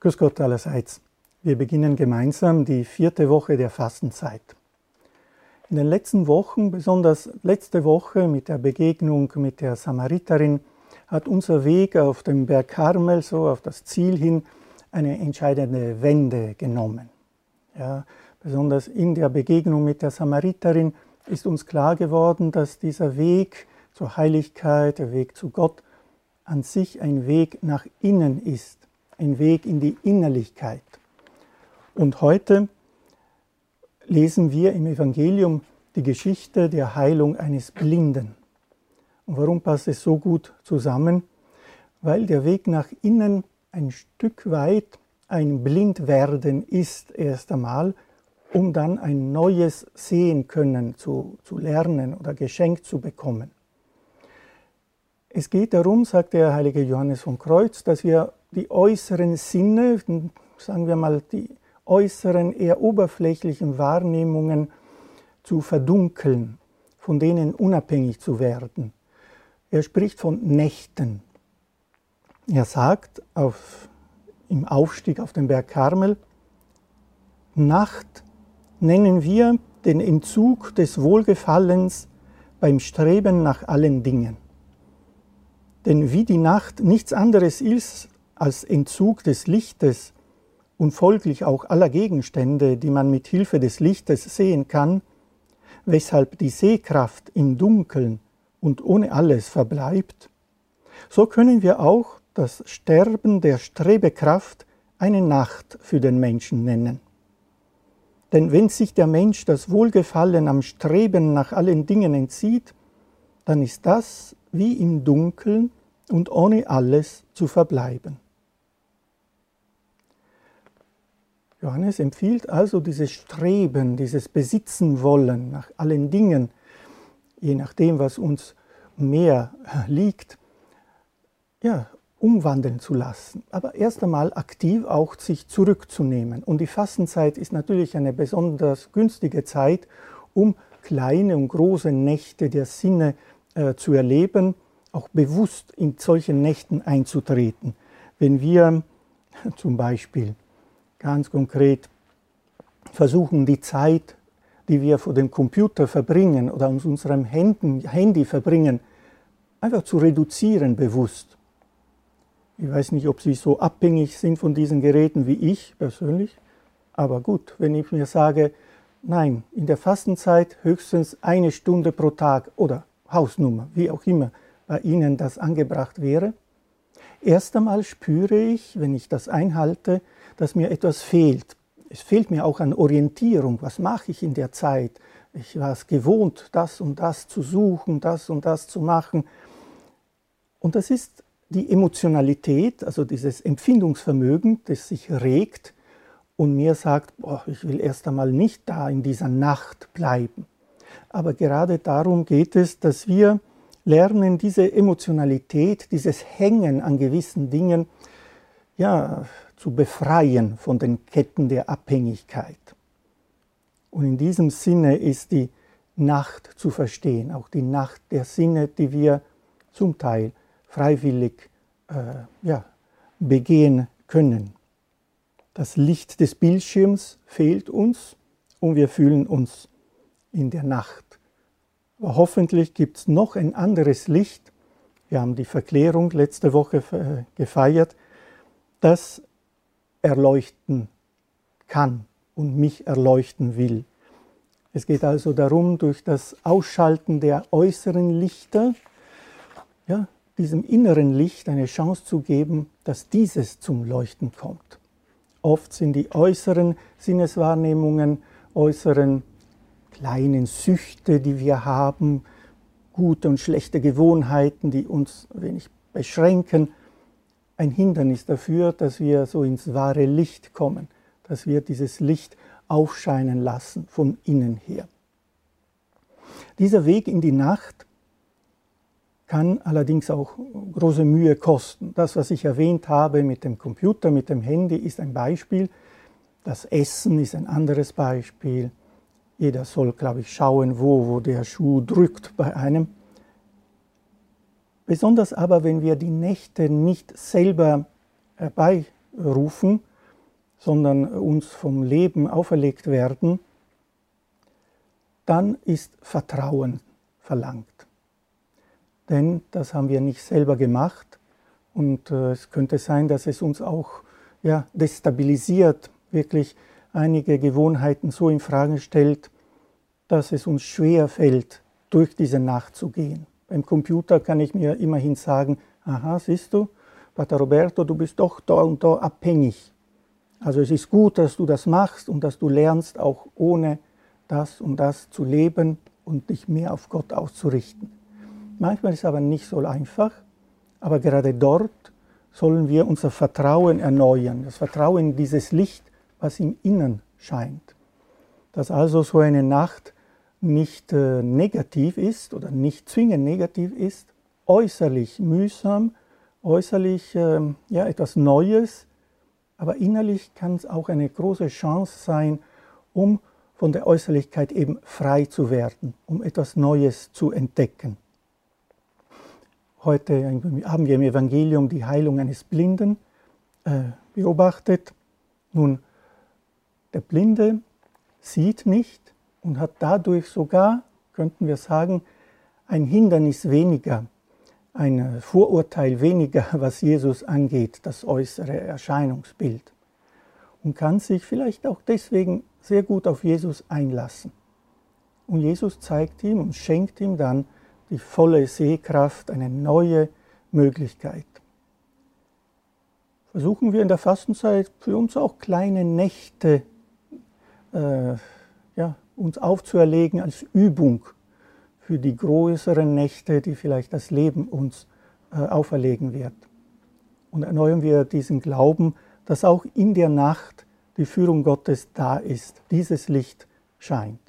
Grüß Gott allerseits. Wir beginnen gemeinsam die vierte Woche der Fastenzeit. In den letzten Wochen, besonders letzte Woche mit der Begegnung mit der Samariterin, hat unser Weg auf dem Berg Karmel, so auf das Ziel hin, eine entscheidende Wende genommen. Ja, besonders in der Begegnung mit der Samariterin ist uns klar geworden, dass dieser Weg zur Heiligkeit, der Weg zu Gott, an sich ein Weg nach innen ist, ein Weg in die Innerlichkeit. Und heute lesen wir im Evangelium die Geschichte der Heilung eines Blinden. Und warum passt es so gut zusammen? Weil der Weg nach innen ein Stück weit ein Blindwerden ist erst einmal, um dann ein neues Sehen können zu, zu lernen oder geschenkt zu bekommen. Es geht darum, sagt der heilige Johannes vom Kreuz, dass wir die äußeren Sinne, sagen wir mal die äußeren, eher oberflächlichen Wahrnehmungen zu verdunkeln, von denen unabhängig zu werden. Er spricht von Nächten. Er sagt auf, im Aufstieg auf den Berg Karmel, Nacht nennen wir den Entzug des Wohlgefallens beim Streben nach allen Dingen. Denn wie die Nacht nichts anderes ist als Entzug des Lichtes und folglich auch aller Gegenstände, die man mit Hilfe des Lichtes sehen kann, weshalb die Sehkraft im Dunkeln und ohne alles verbleibt, so können wir auch das Sterben der Strebekraft eine Nacht für den Menschen nennen. Denn wenn sich der Mensch das Wohlgefallen am Streben nach allen Dingen entzieht, dann ist das wie im Dunkeln und ohne alles zu verbleiben. Johannes empfiehlt also dieses Streben, dieses Besitzen wollen nach allen Dingen, je nachdem, was uns mehr liegt, ja, umwandeln zu lassen. Aber erst einmal aktiv auch sich zurückzunehmen. Und die Fastenzeit ist natürlich eine besonders günstige Zeit, um kleine und große Nächte der Sinne äh, zu erleben, auch bewusst in solchen Nächten einzutreten. Wenn wir zum Beispiel ganz konkret versuchen, die Zeit die wir vor dem Computer verbringen oder aus unserem Handy verbringen, einfach zu reduzieren bewusst. Ich weiß nicht, ob Sie so abhängig sind von diesen Geräten wie ich persönlich, aber gut, wenn ich mir sage, nein, in der Fastenzeit höchstens eine Stunde pro Tag oder Hausnummer, wie auch immer bei Ihnen das angebracht wäre, erst einmal spüre ich, wenn ich das einhalte, dass mir etwas fehlt es fehlt mir auch an Orientierung. Was mache ich in der Zeit? Ich war es gewohnt, das und das zu suchen, das und das zu machen. Und das ist die Emotionalität, also dieses Empfindungsvermögen, das sich regt und mir sagt, boah, ich will erst einmal nicht da in dieser Nacht bleiben. Aber gerade darum geht es, dass wir lernen, diese Emotionalität, dieses Hängen an gewissen Dingen, ja, zu befreien von den Ketten der Abhängigkeit. Und in diesem Sinne ist die Nacht zu verstehen, auch die Nacht der Sinne, die wir zum Teil freiwillig äh, ja, begehen können. Das Licht des Bildschirms fehlt uns und wir fühlen uns in der Nacht. Aber hoffentlich gibt es noch ein anderes Licht. Wir haben die Verklärung letzte Woche äh, gefeiert, das erleuchten kann und mich erleuchten will. Es geht also darum, durch das Ausschalten der äußeren Lichter, ja, diesem inneren Licht eine Chance zu geben, dass dieses zum Leuchten kommt. Oft sind die äußeren Sinneswahrnehmungen, äußeren kleinen Süchte, die wir haben, gute und schlechte Gewohnheiten, die uns wenig beschränken, ein Hindernis dafür, dass wir so ins wahre Licht kommen, dass wir dieses Licht aufscheinen lassen von innen her. Dieser Weg in die Nacht kann allerdings auch große Mühe kosten. Das, was ich erwähnt habe mit dem Computer, mit dem Handy, ist ein Beispiel. Das Essen ist ein anderes Beispiel. Jeder soll, glaube ich, schauen, wo, wo der Schuh drückt bei einem. Besonders aber, wenn wir die Nächte nicht selber herbeirufen, sondern uns vom Leben auferlegt werden, dann ist Vertrauen verlangt. Denn das haben wir nicht selber gemacht und äh, es könnte sein, dass es uns auch ja, destabilisiert, wirklich einige Gewohnheiten so in Frage stellt, dass es uns schwer fällt, durch diese Nacht zu gehen. Beim Computer kann ich mir immerhin sagen, aha, siehst du, Pater Roberto, du bist doch da und da abhängig. Also es ist gut, dass du das machst und dass du lernst, auch ohne das und das zu leben und dich mehr auf Gott auszurichten. Manchmal ist es aber nicht so einfach, aber gerade dort sollen wir unser Vertrauen erneuern, das Vertrauen in dieses Licht, was im Innen scheint. Dass also so eine Nacht nicht äh, negativ ist oder nicht zwingend negativ ist, äußerlich mühsam, äußerlich äh, ja, etwas Neues, aber innerlich kann es auch eine große Chance sein, um von der Äußerlichkeit eben frei zu werden, um etwas Neues zu entdecken. Heute haben wir im Evangelium die Heilung eines Blinden äh, beobachtet. Nun, der Blinde sieht nicht und hat dadurch sogar, könnten wir sagen, ein Hindernis weniger, ein Vorurteil weniger, was Jesus angeht, das äußere Erscheinungsbild. Und kann sich vielleicht auch deswegen sehr gut auf Jesus einlassen. Und Jesus zeigt ihm und schenkt ihm dann die volle Sehkraft, eine neue Möglichkeit. Versuchen wir in der Fastenzeit für uns auch kleine Nächte äh, ja, uns aufzuerlegen als Übung für die größeren Nächte, die vielleicht das Leben uns äh, auferlegen wird. Und erneuern wir diesen Glauben, dass auch in der Nacht die Führung Gottes da ist, dieses Licht scheint.